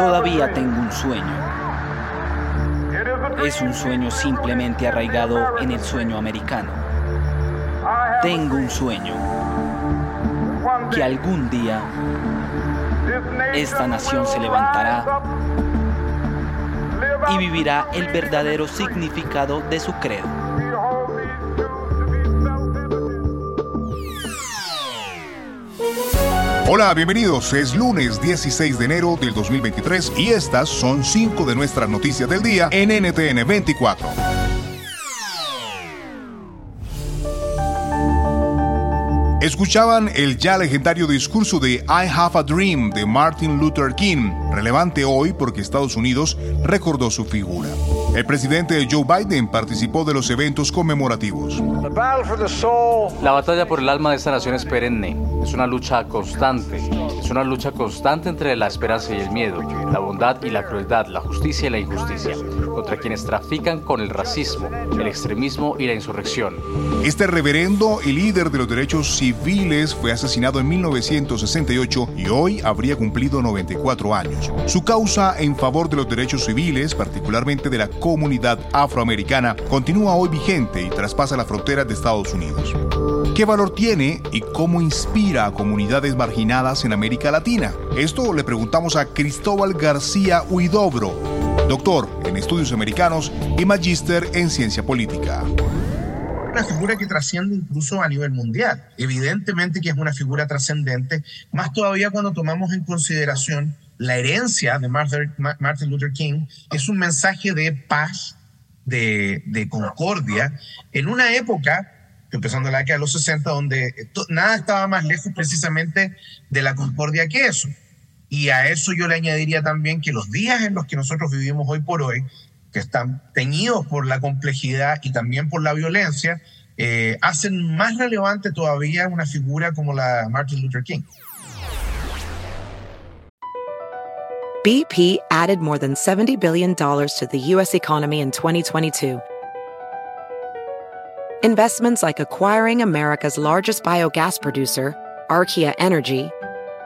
Todavía tengo un sueño. Es un sueño simplemente arraigado en el sueño americano. Tengo un sueño que algún día esta nación se levantará y vivirá el verdadero significado de su credo. Hola, bienvenidos. Es lunes 16 de enero del 2023 y estas son cinco de nuestras noticias del día en NTN 24. Escuchaban el ya legendario discurso de I Have a Dream de Martin Luther King, relevante hoy porque Estados Unidos recordó su figura. El presidente Joe Biden participó de los eventos conmemorativos. La batalla por el alma de esta nación es perenne, es una lucha constante, es una lucha constante entre la esperanza y el miedo, la bondad y la crueldad, la justicia y la injusticia, contra quienes trafican con el racismo, el extremismo y la insurrección. Este reverendo y líder de los derechos civiles fue asesinado en 1968 y hoy habría cumplido 94 años. Su causa en favor de los derechos civiles, particularmente de la comunidad afroamericana, continúa hoy vigente y traspasa las fronteras de Estados Unidos. ¿Qué valor tiene y cómo inspira a comunidades marginadas en América Latina? Esto le preguntamos a Cristóbal García Huidobro, doctor en estudios americanos y magíster en ciencia política una figura que trasciende incluso a nivel mundial. Evidentemente que es una figura trascendente, más todavía cuando tomamos en consideración la herencia de Martin Luther King, es un mensaje de paz, de, de concordia, en una época empezando la década de los 60, donde nada estaba más lejos precisamente de la concordia que eso. Y a eso yo le añadiría también que los días en los que nosotros vivimos hoy por hoy, que están teñidos por la complejidad y también por la violencia, eh, hacen más relevante todavía una figura como la Martin Luther King. BP added more than $70 billion to the U.S. economy in 2022. Investments like acquiring America's largest biogas producer, Archaea Energy,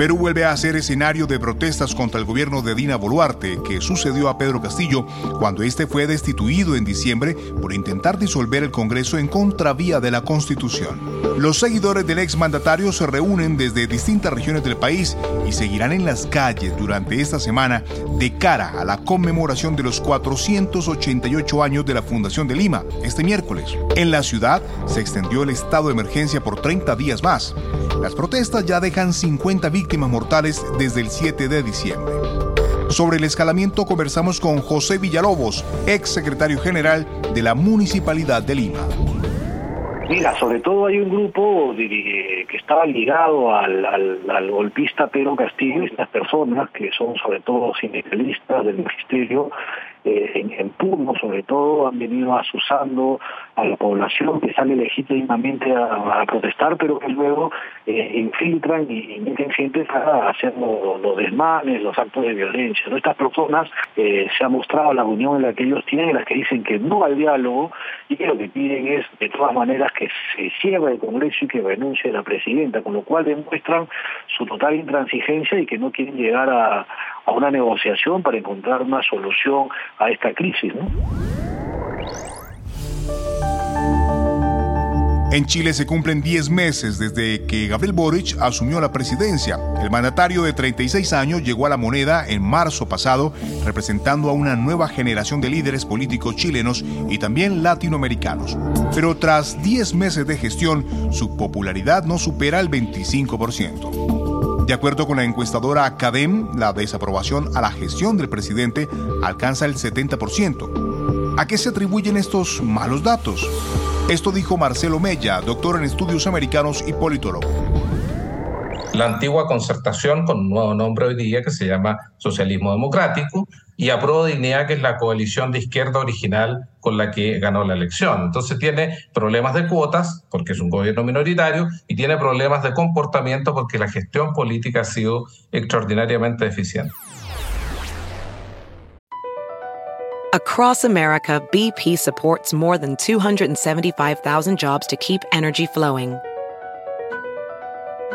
Perú vuelve a ser escenario de protestas contra el gobierno de Dina Boluarte, que sucedió a Pedro Castillo cuando este fue destituido en diciembre por intentar disolver el Congreso en contravía de la Constitución. Los seguidores del exmandatario se reúnen desde distintas regiones del país y seguirán en las calles durante esta semana de cara a la conmemoración de los 488 años de la Fundación de Lima, este miércoles. En la ciudad se extendió el estado de emergencia por 30 días más. Las protestas ya dejan 50 víctimas mortales desde el 7 de diciembre. Sobre el escalamiento conversamos con José Villalobos, ex secretario general de la Municipalidad de Lima. Mira, sobre todo hay un grupo que estaba ligado al, al, golpista Pedro Castillo, estas personas que son sobre todo sindicalistas del magisterio, eh, en, en Puno sobre todo, han venido asusando a la población que sale legítimamente a, protestar, pero que luego eh, infiltran y, meten gente para hacer los, desmanes, los actos de violencia. Estas personas eh, se ha mostrado la unión en la que ellos tienen, en las que dicen que no al diálogo y que lo que piden es, de todas maneras, que se cierre el Congreso y que renuncie la presidenta, con lo cual demuestran su total intransigencia y que no quieren llegar a, a una negociación para encontrar una solución a esta crisis. ¿no? En Chile se cumplen 10 meses desde que Gabriel Boric asumió la presidencia. El mandatario de 36 años llegó a la moneda en marzo pasado, representando a una nueva generación de líderes políticos chilenos y también latinoamericanos. Pero tras 10 meses de gestión, su popularidad no supera el 25%. De acuerdo con la encuestadora Academ, la desaprobación a la gestión del presidente alcanza el 70%. ¿A qué se atribuyen estos malos datos? Esto dijo Marcelo Mella, doctor en estudios americanos y politólogo la antigua concertación con un nuevo nombre hoy día que se llama Socialismo Democrático y Apruebo Dignidad, que es la coalición de izquierda original con la que ganó la elección. Entonces tiene problemas de cuotas, porque es un gobierno minoritario, y tiene problemas de comportamiento porque la gestión política ha sido extraordinariamente deficiente. Across America, BP supports more than 275,000 jobs to keep energy flowing.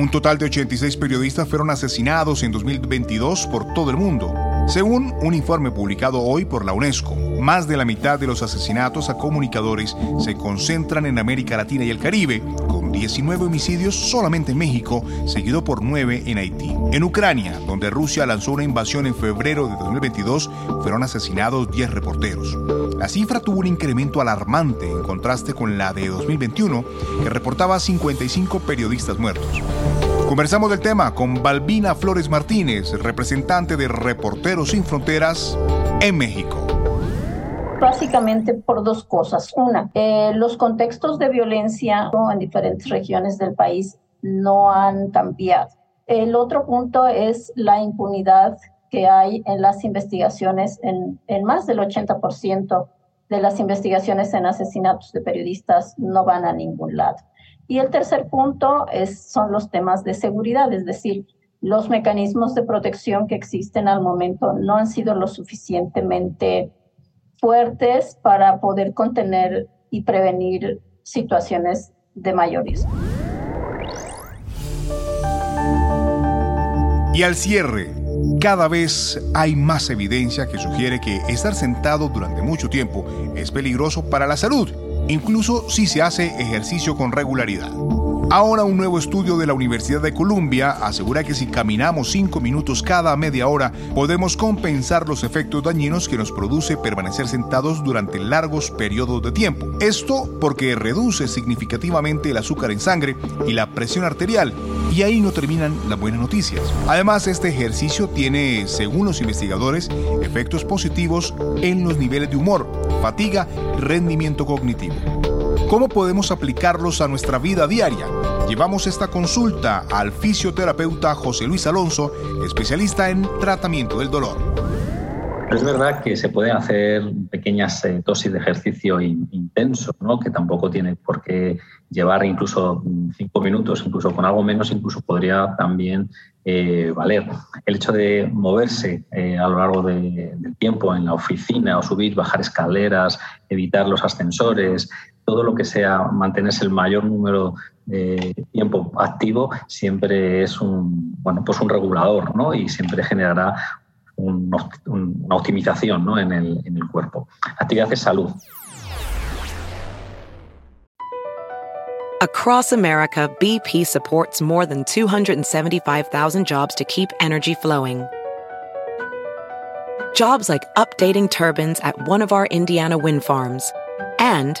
Un total de 86 periodistas fueron asesinados en 2022 por todo el mundo. Según un informe publicado hoy por la UNESCO, más de la mitad de los asesinatos a comunicadores se concentran en América Latina y el Caribe, con 19 homicidios solamente en México, seguido por 9 en Haití. En Ucrania, donde Rusia lanzó una invasión en febrero de 2022, fueron asesinados 10 reporteros. La cifra tuvo un incremento alarmante en contraste con la de 2021, que reportaba 55 periodistas muertos. Conversamos del tema con Balbina Flores Martínez, representante de Reporteros Sin Fronteras en México. Básicamente por dos cosas. Una, eh, los contextos de violencia en diferentes regiones del país no han cambiado. El otro punto es la impunidad que hay en las investigaciones, en, más del 80% de las investigaciones en asesinatos de periodistas no van a ningún lado. Y el tercer punto es, son los temas de seguridad, es decir, los mecanismos de protección que existen al momento no han sido lo suficientemente fuertes para poder contener y prevenir situaciones de mayor. Y al cierre, cada vez hay más evidencia que sugiere que estar sentado durante mucho tiempo es peligroso para la salud incluso si se hace ejercicio con regularidad. Ahora un nuevo estudio de la Universidad de Columbia asegura que si caminamos 5 minutos cada media hora podemos compensar los efectos dañinos que nos produce permanecer sentados durante largos periodos de tiempo. Esto porque reduce significativamente el azúcar en sangre y la presión arterial y ahí no terminan las buenas noticias. Además, este ejercicio tiene, según los investigadores, efectos positivos en los niveles de humor, fatiga rendimiento cognitivo. ¿Cómo podemos aplicarlos a nuestra vida diaria? Llevamos esta consulta al fisioterapeuta José Luis Alonso, especialista en tratamiento del dolor. Es verdad que se pueden hacer pequeñas eh, dosis de ejercicio intenso, ¿no? que tampoco tiene por qué llevar incluso cinco minutos, incluso con algo menos, incluso podría también eh, valer. El hecho de moverse eh, a lo largo del tiempo en la oficina o subir, bajar escaleras, evitar los ascensores, todo lo que sea mantenerse el mayor número de tiempo activo siempre es un, bueno, pues un regulador ¿no? y siempre generará una optimización ¿no? en, el, en el cuerpo. Actividad es salud. Across America, BP supports more than 275,000 jobs to keep energy flowing. Jobs like updating turbines at one of our Indiana wind farms and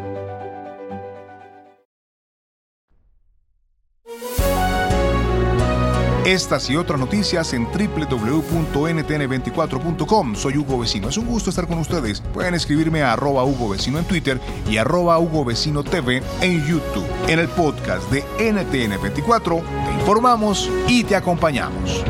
Estas y otras noticias en www.ntn24.com. Soy Hugo Vecino. Es un gusto estar con ustedes. Pueden escribirme a arroba Hugo Vecino en Twitter y arroba Hugo Vecino TV en YouTube. En el podcast de NTN24 te informamos y te acompañamos.